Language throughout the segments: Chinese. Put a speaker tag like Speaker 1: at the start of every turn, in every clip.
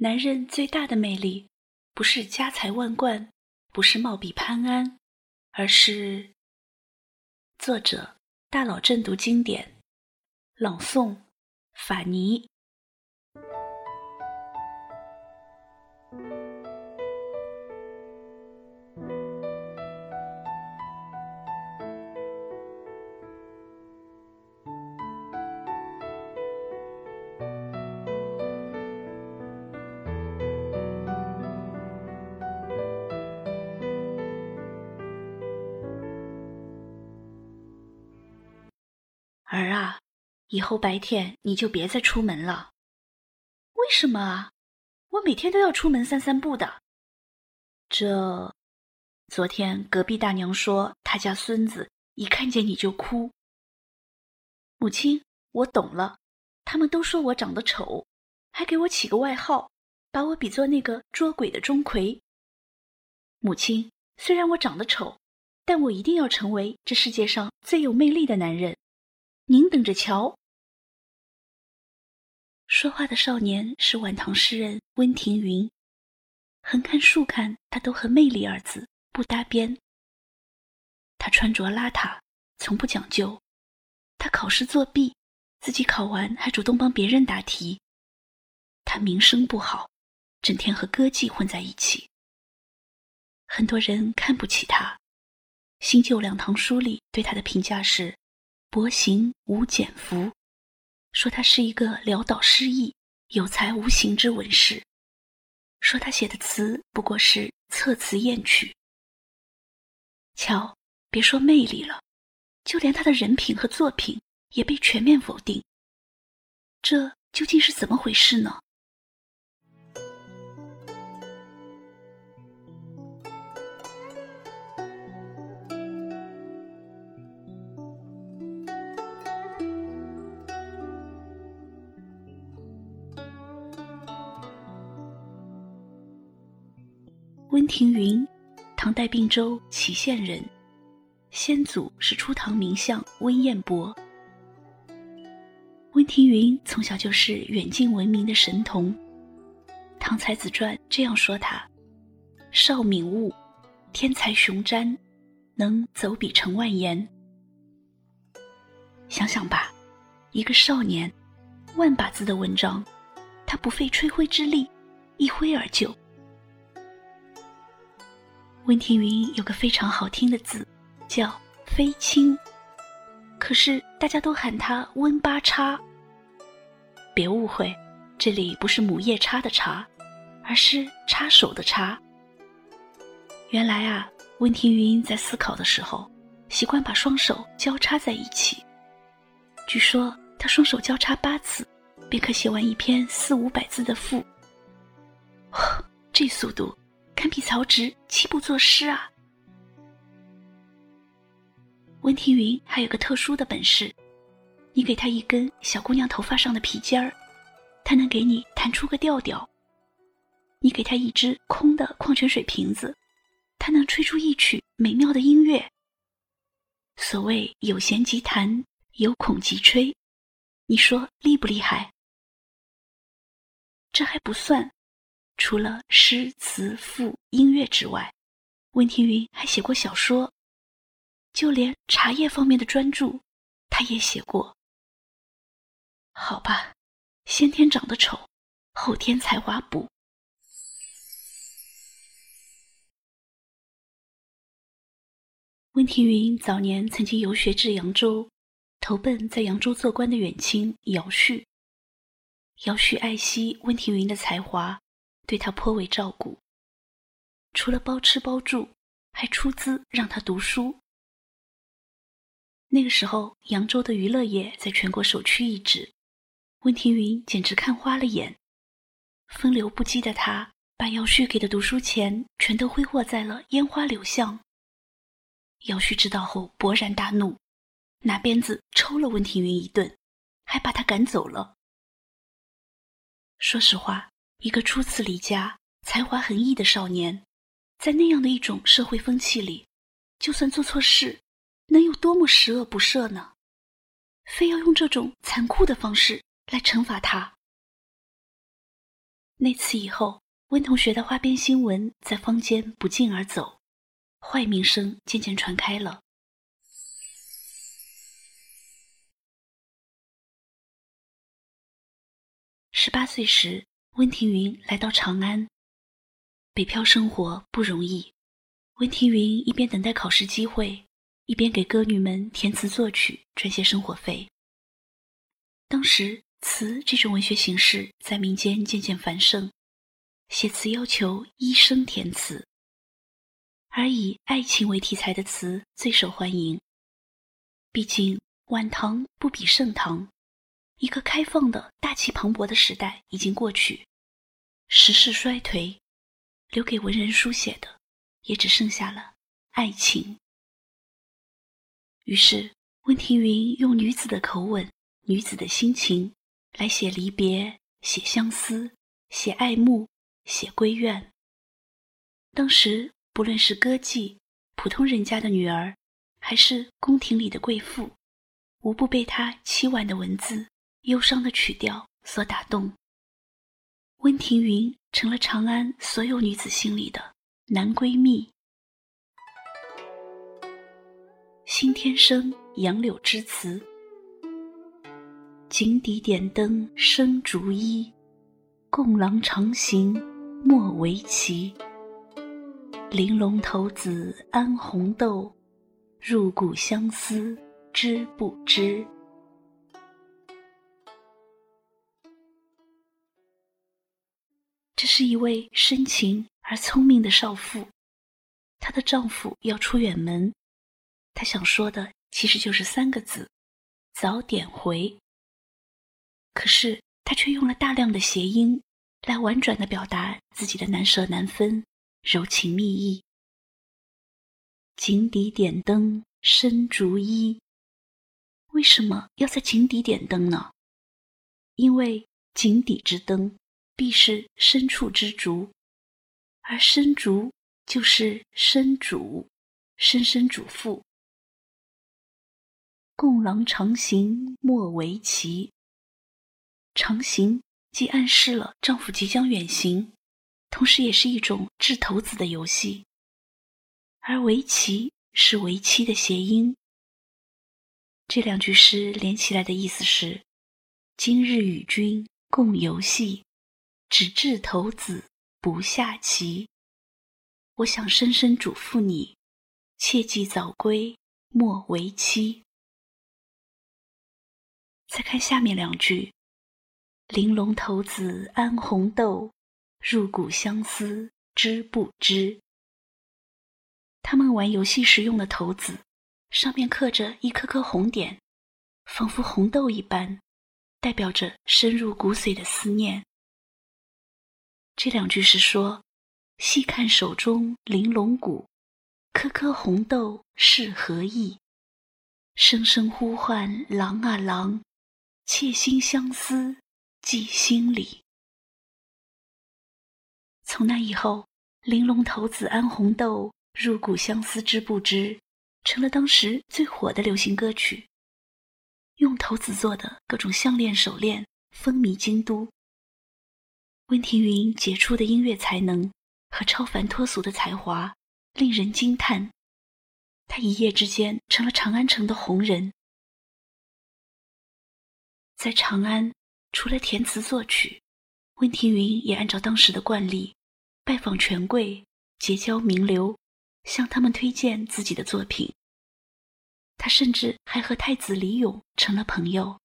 Speaker 1: 男人最大的魅力，不是家财万贯，不是貌比潘安，而是作者大佬正读经典，朗诵法尼。以后白天你就别再出门了。
Speaker 2: 为什么啊？我每天都要出门散散步的。
Speaker 1: 这，昨天隔壁大娘说，她家孙子一看见你就哭。
Speaker 2: 母亲，我懂了。他们都说我长得丑，还给我起个外号，把我比作那个捉鬼的钟馗。母亲，虽然我长得丑，但我一定要成为这世界上最有魅力的男人。您等着瞧。
Speaker 1: 说话的少年是晚唐诗人温庭筠，横看竖看，他都和“魅力”二字不搭边。他穿着邋遢，从不讲究。他考试作弊，自己考完还主动帮别人答题。他名声不好，整天和歌妓混在一起。很多人看不起他，新旧两唐书里对他的评价是。薄行无减福，说他是一个潦倒失意、有才无形之文士，说他写的词不过是测词艳曲。瞧，别说魅力了，就连他的人品和作品也被全面否定。这究竟是怎么回事呢？温庭筠，唐代并州祁县人，先祖是初唐名相温彦博。温庭筠从小就是远近闻名的神童，《唐才子传》这样说他：少敏悟，天才雄瞻，能走笔成万言。想想吧，一个少年，万把字的文章，他不费吹灰之力，一挥而就。温庭筠有个非常好听的字，叫“飞青”，可是大家都喊他“温八叉”。别误会，这里不是母夜叉的叉，而是插手的插。原来啊，温庭筠在思考的时候，习惯把双手交叉在一起。据说他双手交叉八次，便可写完一篇四五百字的赋。这速度！堪比曹植七步作诗啊！温庭筠还有个特殊的本事，你给他一根小姑娘头发上的皮筋儿，他能给你弹出个调调；你给他一只空的矿泉水瓶子，他能吹出一曲美妙的音乐。所谓有弦即弹，有孔即吹，你说厉不厉害？这还不算。除了诗词赋音乐之外，温庭筠还写过小说，就连茶叶方面的专著，他也写过。好吧，先天长得丑，后天才华补。温庭筠早年曾经游学至扬州，投奔在扬州做官的远亲姚旭。姚旭爱惜温庭筠的才华。对他颇为照顾，除了包吃包住，还出资让他读书。那个时候，扬州的娱乐业在全国首屈一指，温庭筠简直看花了眼。风流不羁的他，把姚旭给的读书钱全都挥霍在了烟花柳巷。姚旭知道后勃然大怒，拿鞭子抽了温庭筠一顿，还把他赶走了。说实话。一个初次离家、才华横溢的少年，在那样的一种社会风气里，就算做错事，能有多么十恶不赦呢？非要用这种残酷的方式来惩罚他？那次以后，温同学的花边新闻在坊间不胫而走，坏名声渐渐传开了。十八岁时，温庭筠来到长安。北漂生活不容易，温庭筠一边等待考试机会，一边给歌女们填词作曲，赚些生活费。当时，词这种文学形式在民间渐渐繁盛，写词要求一生填词，而以爱情为题材的词最受欢迎。毕竟晚唐不比盛唐。一个开放的大气磅礴的时代已经过去，时势衰颓，留给文人书写的也只剩下了爱情。于是，温庭筠用女子的口吻、女子的心情来写离别、写相思、写爱慕、写闺怨。当时，不论是歌妓、普通人家的女儿，还是宫廷里的贵妇，无不被他凄婉的文字。忧伤的曲调所打动，温庭筠成了长安所有女子心里的男闺蜜。新天生杨柳枝词，井底点灯生竹衣，共郎长行莫为奇。玲珑骰子安红豆，入骨相思知不知？这是一位深情而聪明的少妇，她的丈夫要出远门，她想说的其实就是三个字：早点回。可是她却用了大量的谐音，来婉转的表达自己的难舍难分、柔情蜜意。井底点灯深竹衣，为什么要在井底点灯呢？因为井底之灯。必是深处之竹，而深竹就是深主，深深主妇。共郎长行莫为奇。长行既暗示了丈夫即将远行，同时也是一种掷骰子的游戏。而围棋是为期的谐音。这两句诗连起来的意思是：今日与君共游戏。只掷骰子不下棋，我想深深嘱咐你，切记早归莫为妻。再看下面两句：玲珑骰子安红豆，入骨相思知不知？他们玩游戏时用的骰子，上面刻着一颗颗红点，仿佛红豆一般，代表着深入骨髓的思念。这两句是说：细看手中玲珑骨，颗颗红豆是何意？声声呼唤郎啊郎，妾心相思记心里。从那以后，玲珑骰子安红豆，入骨相思知不知，成了当时最火的流行歌曲。用骰子做的各种项链、手链，风靡京都。温庭筠杰出的音乐才能和超凡脱俗的才华令人惊叹，他一夜之间成了长安城的红人。在长安，除了填词作曲，温庭筠也按照当时的惯例，拜访权贵，结交名流，向他们推荐自己的作品。他甚至还和太子李咏成了朋友，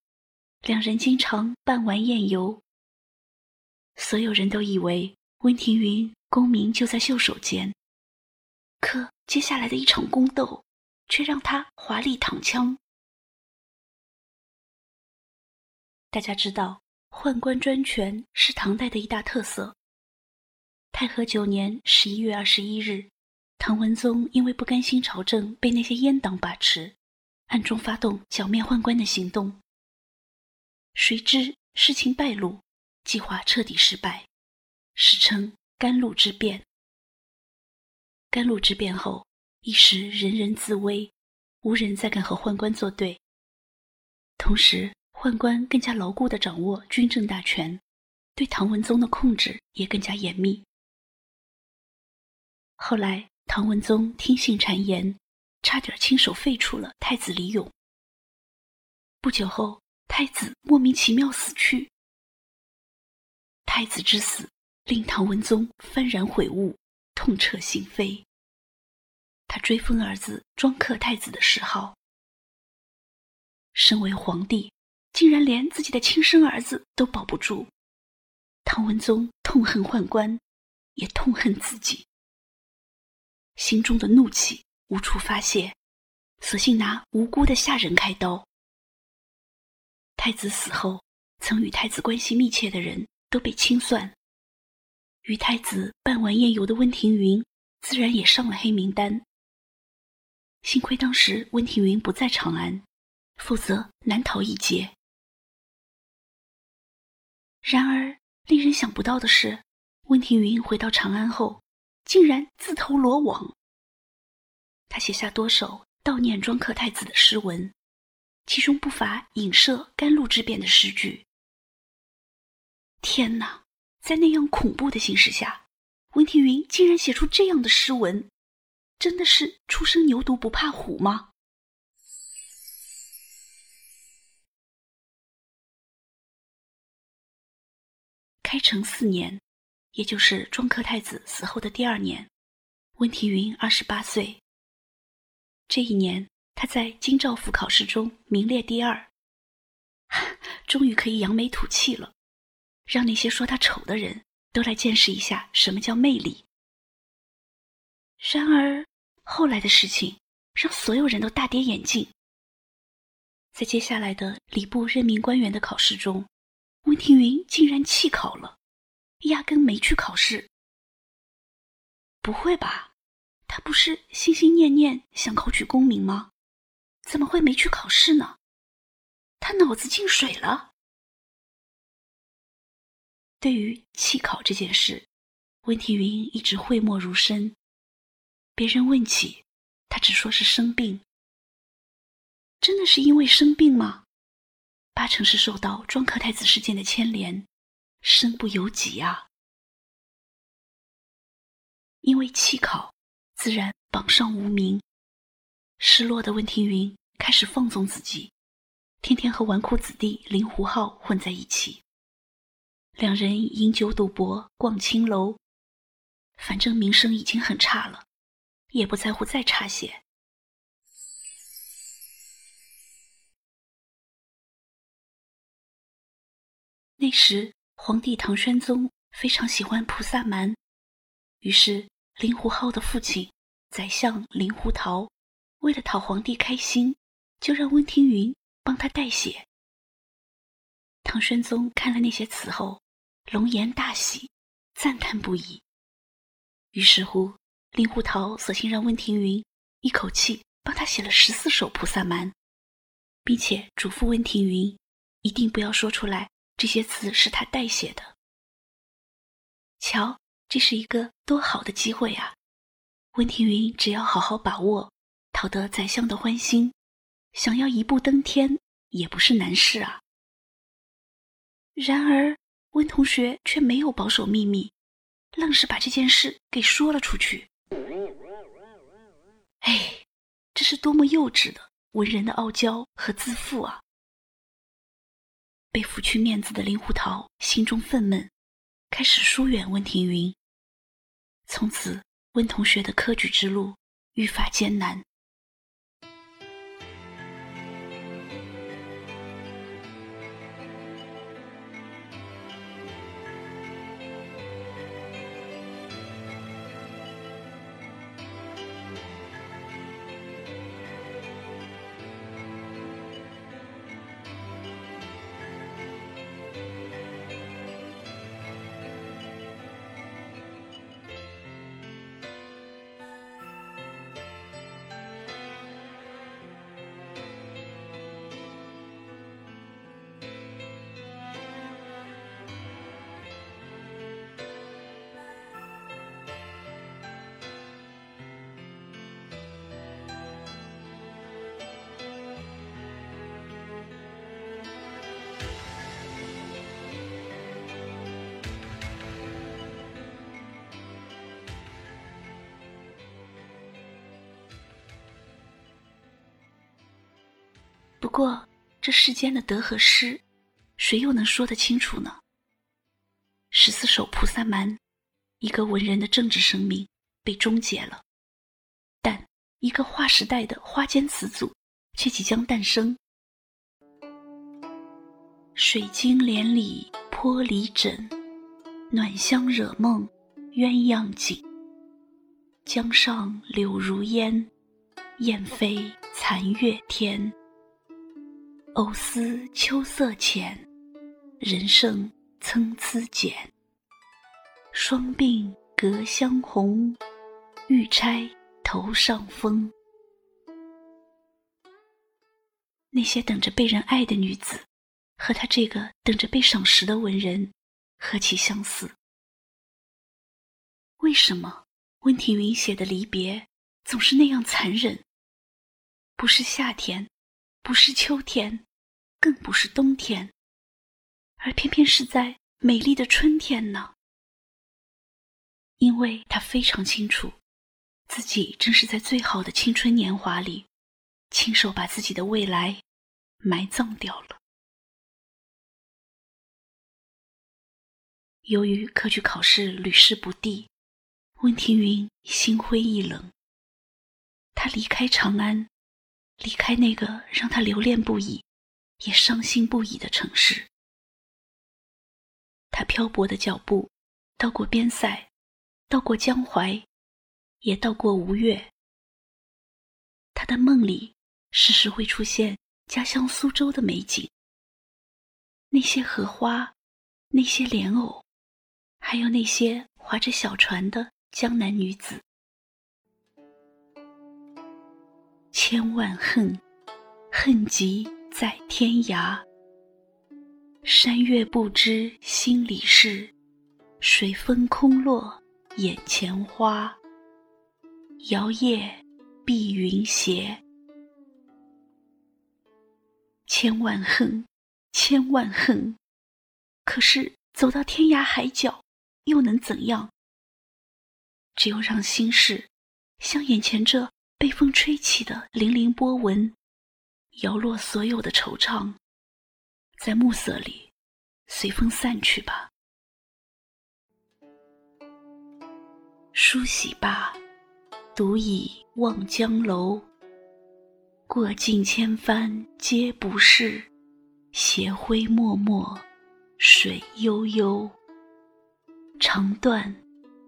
Speaker 1: 两人经常办玩宴游。所有人都以为温庭筠功名就在袖手间，可接下来的一场宫斗，却让他华丽躺枪。大家知道，宦官专权是唐代的一大特色。太和九年十一月二十一日，唐文宗因为不甘心朝政被那些阉党把持，暗中发动剿灭宦官的行动。谁知事情败露。计划彻底失败，史称甘露之变。甘露之变后，一时人人自危，无人再敢和宦官作对。同时，宦官更加牢固地掌握军政大权，对唐文宗的控制也更加严密。后来，唐文宗听信谗言，差点亲手废除了太子李勇。不久后，太子莫名其妙死去。太子之死令唐文宗幡然悔悟，痛彻心扉。他追封儿子庄恪太子的谥号。身为皇帝，竟然连自己的亲生儿子都保不住。唐文宗痛恨宦官，也痛恨自己，心中的怒气无处发泄，索性拿无辜的下人开刀。太子死后，曾与太子关系密切的人都被清算，与太子办完宴游的温庭筠自然也上了黑名单。幸亏当时温庭筠不在长安，否则难逃一劫。然而，令人想不到的是，温庭筠回到长安后，竟然自投罗网。他写下多首悼念庄客太子的诗文，其中不乏影射甘露之变的诗句。天哪，在那样恐怖的形势下，温庭筠竟然写出这样的诗文，真的是初生牛犊不怕虎吗？开成四年，也就是庄克太子死后的第二年，温庭筠二十八岁。这一年，他在京兆府考试中名列第二，终于可以扬眉吐气了，让那些说他丑的人都来见识一下什么叫魅力。然而，后来的事情让所有人都大跌眼镜。在接下来的礼部任命官员的考试中。温庭筠竟然弃考了，压根没去考试。不会吧？他不是心心念念想考取功名吗？怎么会没去考试呢？他脑子进水了？对于弃考这件事，温庭筠一直讳莫如深。别人问起，他只说是生病。真的是因为生病吗？八成是受到庄客太子事件的牵连，身不由己啊！因为弃考，自然榜上无名。失落的温庭筠开始放纵自己，天天和纨绔子弟林狐浩混在一起。两人饮酒赌博，逛青楼，反正名声已经很差了，也不在乎再差些。那时，皇帝唐宣宗非常喜欢菩萨蛮，于是林狐浩的父亲宰相林狐桃，为了讨皇帝开心，就让温庭筠帮他代写。唐宣宗看了那些词后，龙颜大喜，赞叹不已。于是乎，令狐桃索性让温庭筠一口气帮他写了十四首菩萨蛮，并且嘱咐温庭筠一定不要说出来。这些词是他代写的。瞧，这是一个多好的机会啊！温庭筠只要好好把握，讨得宰相的欢心，想要一步登天也不是难事啊。然而，温同学却没有保守秘密，愣是把这件事给说了出去。哎，这是多么幼稚的文人的傲娇和自负啊！被拂去面子的林狐桃心中愤懑，开始疏远温庭筠。从此，温同学的科举之路愈发艰难。过这世间的得和失，谁又能说得清楚呢？十四首菩萨蛮，一个文人的政治生命被终结了，但一个划时代的花间词组却即将诞生。水晶帘里泼离枕，暖香惹梦鸳鸯锦。江上柳如烟，雁飞残月天。藕丝秋色浅，人胜参差减。双鬓隔香红，玉钗头上风。那些等着被人爱的女子。和他这个等着被赏识的文人，何其相似！为什么温庭筠写的离别总是那样残忍？不是夏天，不是秋天，更不是冬天，而偏偏是在美丽的春天呢？因为他非常清楚，自己正是在最好的青春年华里，亲手把自己的未来埋葬掉了。由于科举考试屡试不第，温庭筠心灰意冷。他离开长安，离开那个让他留恋不已、也伤心不已的城市。他漂泊的脚步，到过边塞，到过江淮，也到过吴越。他的梦里时时会出现家乡苏州的美景，那些荷花，那些莲藕。还有那些划着小船的江南女子，千万恨，恨极在天涯。山月不知心里事，水风空落眼前花。摇曳碧云斜，千万恨，千万恨。可是走到天涯海角。又能怎样？只有让心事像眼前这被风吹起的粼粼波纹，摇落所有的惆怅，在暮色里随风散去吧。梳洗罢，独倚望江楼。过尽千帆皆不是，斜晖脉脉水悠悠。长断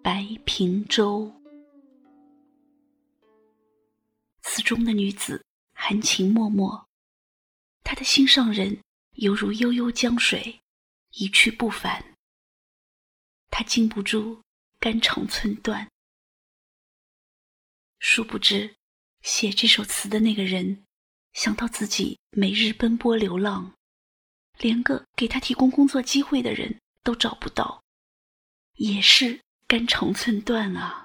Speaker 1: 白平洲。词中的女子含情脉脉，她的心上人犹如悠悠江水，一去不返。他禁不住肝肠寸断。殊不知，写这首词的那个人，想到自己每日奔波流浪，连个给他提供工作机会的人都找不到。也是肝肠寸断啊。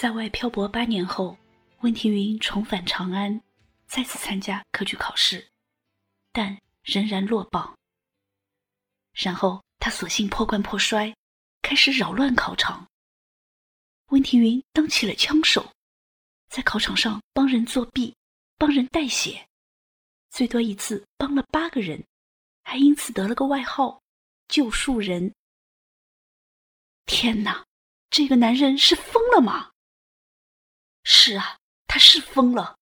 Speaker 1: 在外漂泊八年后，温庭筠重返长安，再次参加科举考试，但仍然落榜。然后他索性破罐破摔，开始扰乱考场。温庭筠当起了枪手，在考场上帮人作弊，帮人代写，最多一次帮了八个人，还因此得了个外号“救树人”。天哪，这个男人是疯了吗？是啊，他是疯了。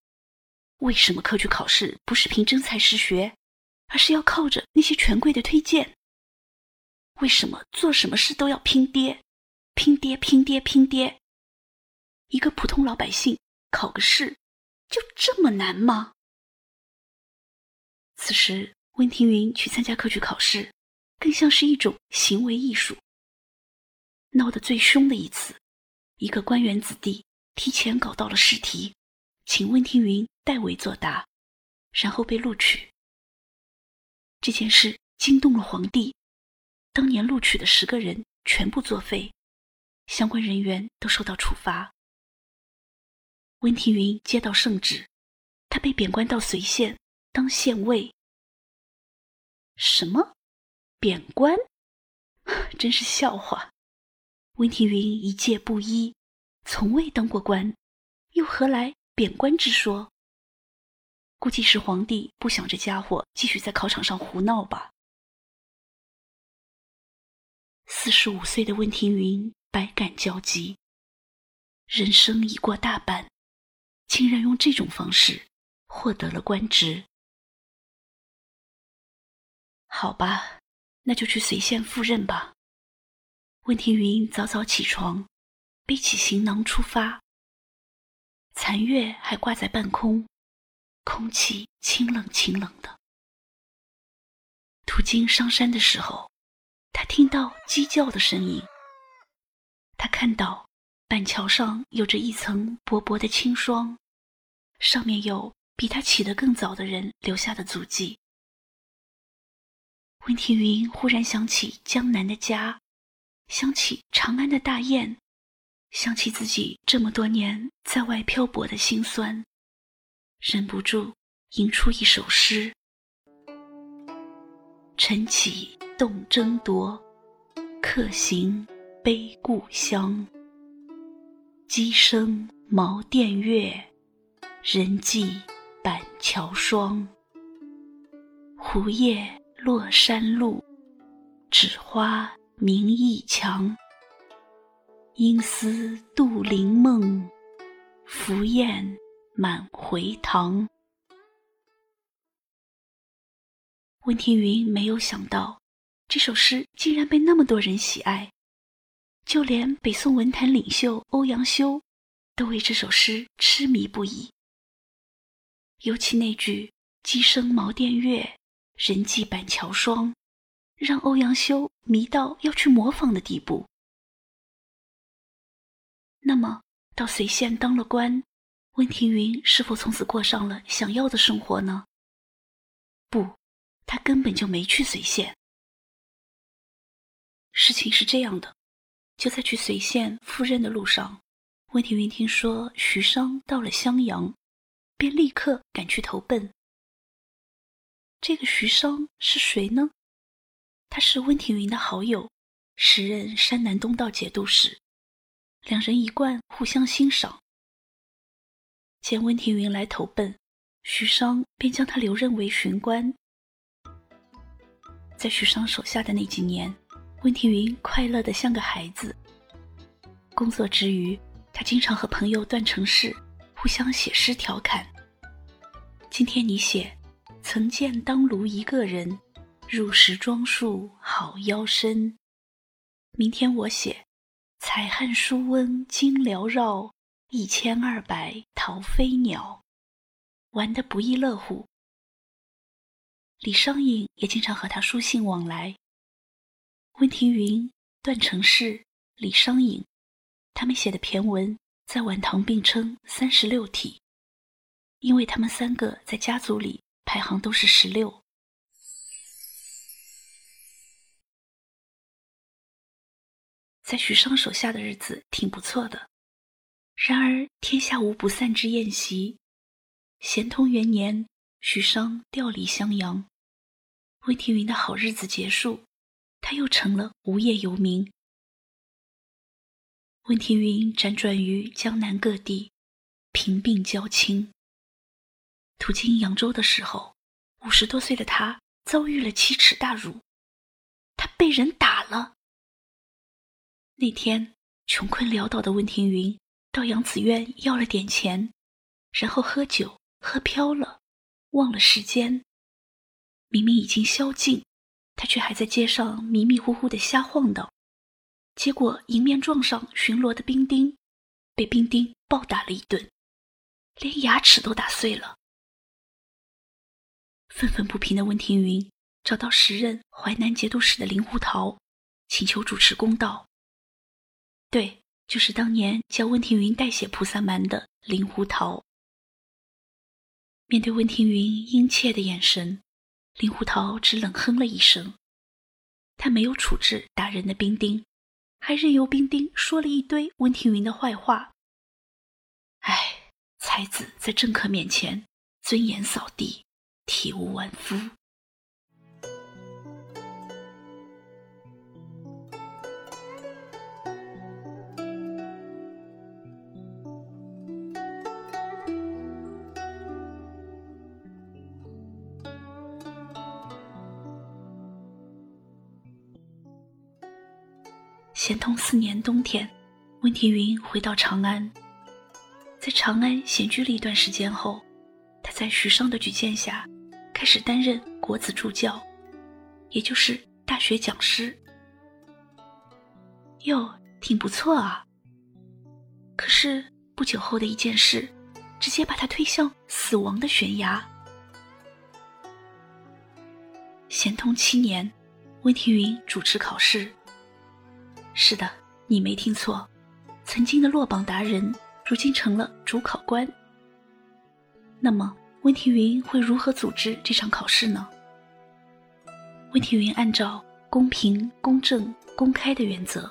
Speaker 1: 为什么科举考试不是凭真才实学，而是要靠着那些权贵的推荐？为什么做什么事都要拼爹，拼爹，拼爹，拼爹？一个普通老百姓考个试，就这么难吗？此时，温庭筠去参加科举考试，更像是一种行为艺术。闹得最凶的一次，一个官员子弟提前搞到了试题，请温庭筠代为作答，然后被录取。这件事惊动了皇帝。当年录取的十个人全部作废，相关人员都受到处罚。温庭筠接到圣旨，他被贬官到随县当县尉。什么？贬官？真是笑话！温庭筠一介布衣，从未当过官，又何来贬官之说？估计是皇帝不想这家伙继续在考场上胡闹吧。四十五岁的温庭筠百感交集，人生已过大半，竟然用这种方式获得了官职。好吧，那就去随县赴任吧。温庭筠早早起床，背起行囊出发。残月还挂在半空，空气清冷清冷的。途经商山的时候。他听到鸡叫的声音。他看到板桥上有着一层薄薄的青霜，上面有比他起得更早的人留下的足迹。温庭筠忽然想起江南的家，想起长安的大雁，想起自己这么多年在外漂泊的辛酸，忍不住吟出一首诗：晨起。动争夺，客行悲故乡。鸡声茅店月，人迹板桥霜。胡叶落山路，枳花明驿墙。应思杜陵梦，凫雁满回塘。温庭筠没有想到。这首诗竟然被那么多人喜爱，就连北宋文坛领袖欧阳修都为这首诗痴迷不已。尤其那句“鸡声茅店月，人迹板桥霜”，让欧阳修迷到要去模仿的地步。那么，到随县当了官，温庭筠是否从此过上了想要的生活呢？不，他根本就没去随县。事情是这样的，就在去随县赴任的路上，温庭筠听说徐商到了襄阳，便立刻赶去投奔。这个徐商是谁呢？他是温庭筠的好友，时任山南东道节度使，两人一贯互相欣赏。见温庭筠来投奔，徐商便将他留任为巡官。在徐商手下的那几年。温庭筠快乐的像个孩子。工作之余，他经常和朋友段成式互相写诗调侃。今天你写“曾见当庐一个人，入时装束好腰身”，明天我写“采汉书温经缭绕，一千二百逃飞鸟”，玩得不亦乐乎。李商隐也经常和他书信往来。温庭筠、段成式、李商隐，他们写的骈文在晚唐并称三十六体，因为他们三个在家族里排行都是十六。在许商手下的日子挺不错的，然而天下无不散之宴席。咸通元年，许商调离襄阳，温庭筠的好日子结束。他又成了无业游民。温庭筠辗转于江南各地，贫病交亲。途经扬州的时候，五十多岁的他遭遇了奇耻大辱，他被人打了。那天，穷困潦倒的温庭筠到杨子院要了点钱，然后喝酒喝飘了，忘了时间。明明已经宵禁，他却还在街上迷迷糊糊的瞎晃荡，结果迎面撞上巡逻的兵丁，被兵丁暴打了一顿，连牙齿都打碎了。愤愤不平的温庭筠找到时任淮南节度使的林胡桃，请求主持公道。对，就是当年教温庭筠代写菩萨蛮的林胡桃。面对温庭筠殷切的眼神。林胡桃只冷哼了一声，他没有处置打人的兵丁，还任由兵丁说了一堆温庭筠的坏话。唉，才子在政客面前尊严扫地，体无完肤。咸通四年冬天，温庭筠回到长安。在长安闲居了一段时间后，他在徐商的举荐下，开始担任国子助教，也就是大学讲师。哟，挺不错啊。可是不久后的一件事，直接把他推向死亡的悬崖。咸通七年，温庭筠主持考试。是的，你没听错，曾经的落榜达人，如今成了主考官。那么，温庭筠会如何组织这场考试呢？温庭筠按照公平、公正、公开的原则，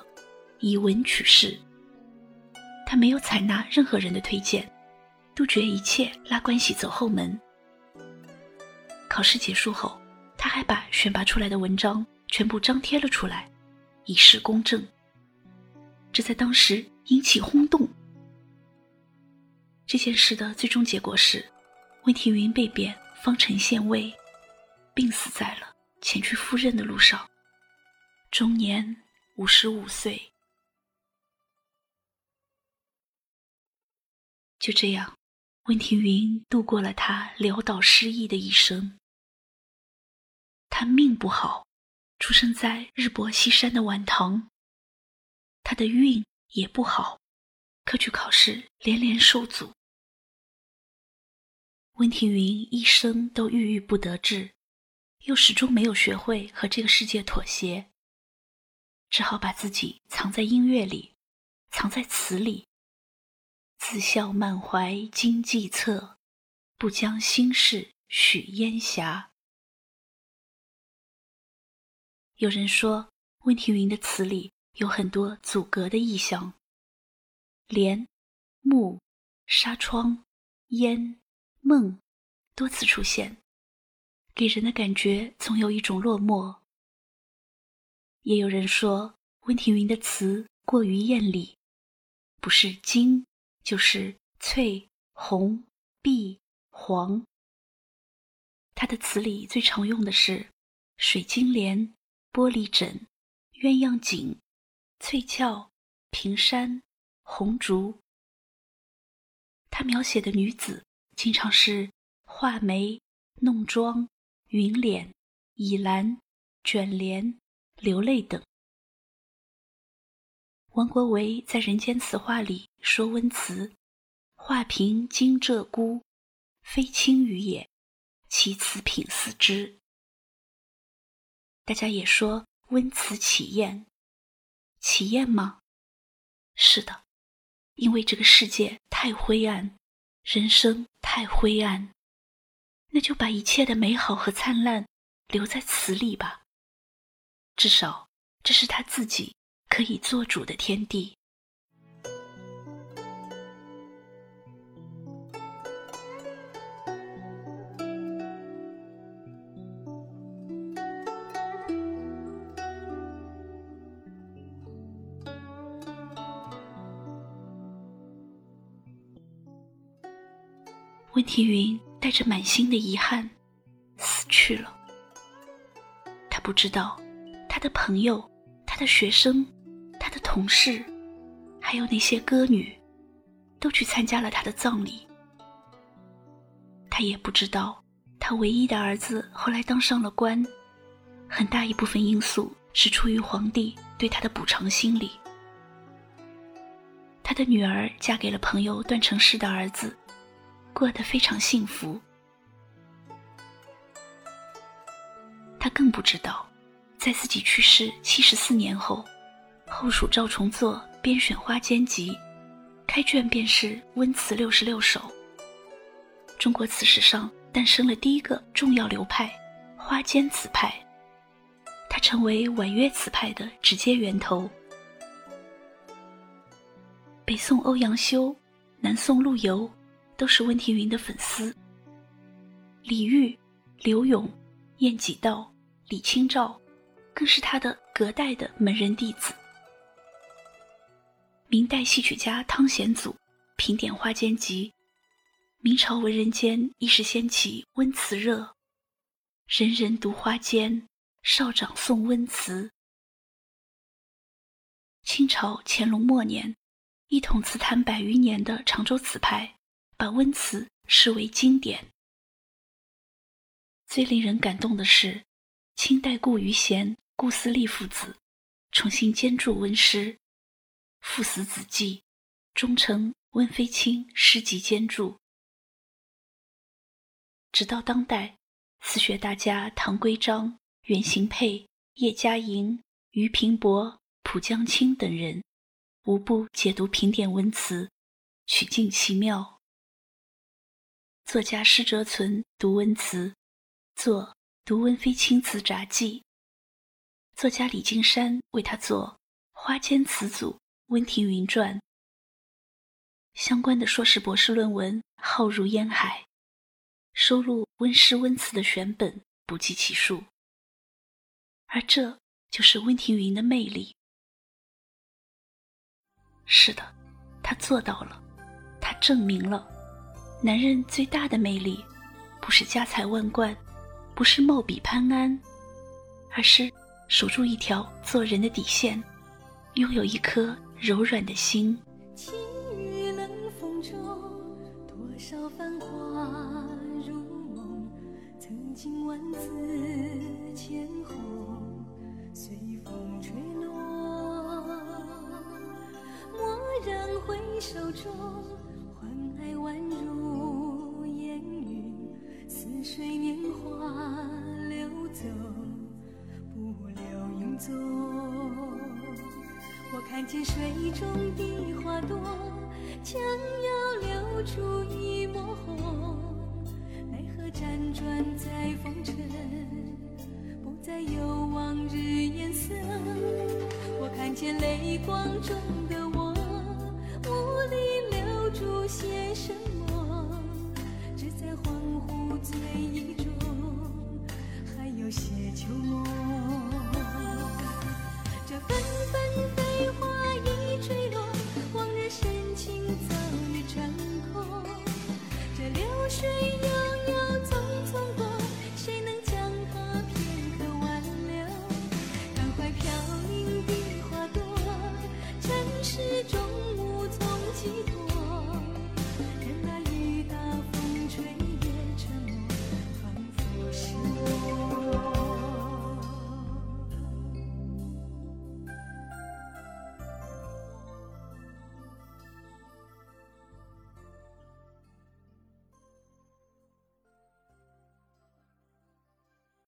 Speaker 1: 以文取士。他没有采纳任何人的推荐，杜绝一切拉关系走后门。考试结束后，他还把选拔出来的文章全部张贴了出来，以示公正。这在当时引起轰动。这件事的最终结果是，温庭筠被贬方城县尉，病死在了前去赴任的路上，终年五十五岁。就这样，温庭筠度过了他潦倒失意的一生。他命不好，出生在日薄西山的晚唐。他的运也不好，科举考试连连受阻。温庭筠一生都郁郁不得志，又始终没有学会和这个世界妥协，只好把自己藏在音乐里，藏在词里。自笑满怀今计策，不将心事许烟霞。有人说，温庭筠的词里。有很多阻隔的意象，帘、幕、纱窗、烟、梦多次出现，给人的感觉总有一种落寞。也有人说，温庭筠的词过于艳丽，不是金，就是翠、红、碧、黄。他的词里最常用的是水晶帘、玻璃枕、鸳鸯锦。翠翘、平山、红烛。他描写的女子经常是画眉、弄妆、云脸、倚栏、卷帘、流泪等。王国维在《人间词话》里说：“温词，画屏惊鹧鸪，非轻语也。其词品似之。”大家也说温词起艳。起艳吗？是的，因为这个世界太灰暗，人生太灰暗，那就把一切的美好和灿烂留在词里吧。至少，这是他自己可以做主的天地。温庭筠带着满心的遗憾死去了。他不知道，他的朋友、他的学生、他的同事，还有那些歌女，都去参加了他的葬礼。他也不知道，他唯一的儿子后来当上了官，很大一部分因素是出于皇帝对他的补偿心理。他的女儿嫁给了朋友段成式的儿子，过得非常幸福。他更不知道，在自己去世七十四年后，后蜀赵重作编选《花间集》，开卷便是《温词六十六首》。中国词史上诞生了第一个重要流派——花间词派，它成为婉约词派的直接源头。北宋欧阳修、南宋陆游都是温庭筠的粉丝。李煜、柳永、晏几道、李清照，更是他的隔代的门人弟子。明代戏曲家汤显祖评点《花间集》。明朝文人间一时掀起温词热，人人读花间，少长诵温词。清朝乾隆末年，一统词坛百余年的常州词派，把温词视为经典。最令人感动的是，清代顾于贤、顾思立父子重新兼著温诗，父死子继，终成温飞卿诗集兼著。直到当代，词学大家唐圭章、袁行霈、叶嘉莹、俞平伯、蒲江青等人，无不解读评点温词，取尽其妙。作家施哲存读温词，作《读温飞卿词札记》。作家李金山为他作《花间词组·温庭筠传》。相关的硕士、博士论文浩如烟海。收录温诗温词的选本不计其数，而这就是温庭筠的魅力。是的，他做到了，他证明了，男人最大的魅力，不是家财万贯，不是貌比潘安，而是守住一条做人的底线，拥有一颗柔软的心。冷风中，多少繁华。经万紫千红，随风吹落。蓦然回首中，宛如烟云，似水年华流走，不留影踪。我看见水中的花朵，将要流出一抹红。奈何辗转在风尘，不再有往日颜色。我看见泪光中的沉默？只在恍惚醉